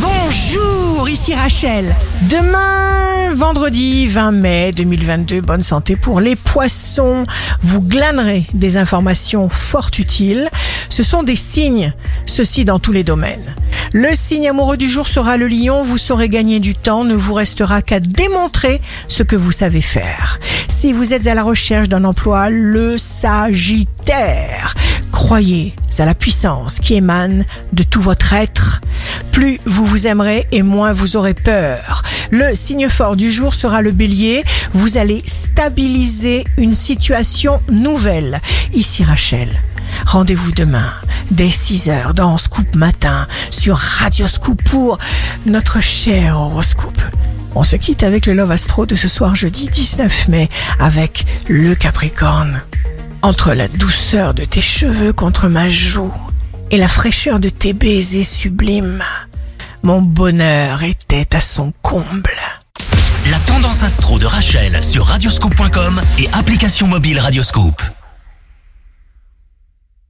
Bonjour, ici Rachel. Demain, vendredi 20 mai 2022, bonne santé pour les poissons. Vous glanerez des informations fort utiles. Ce sont des signes, ceci dans tous les domaines. Le signe amoureux du jour sera le lion, vous saurez gagner du temps, ne vous restera qu'à démontrer ce que vous savez faire. Si vous êtes à la recherche d'un emploi, le sagittaire. Croyez à la puissance qui émane de tout votre être. Plus vous vous aimerez et moins vous aurez peur. Le signe fort du jour sera le bélier. Vous allez stabiliser une situation nouvelle. Ici Rachel. Rendez-vous demain dès 6 heures dans Scoop Matin sur Radio Scoop pour notre cher horoscope. On se quitte avec le Love Astro de ce soir jeudi 19 mai avec le Capricorne. Entre la douceur de tes cheveux contre ma joue et la fraîcheur de tes baisers sublimes, mon bonheur était à son comble. La tendance astro de Rachel sur radioscope.com et application mobile Radioscope.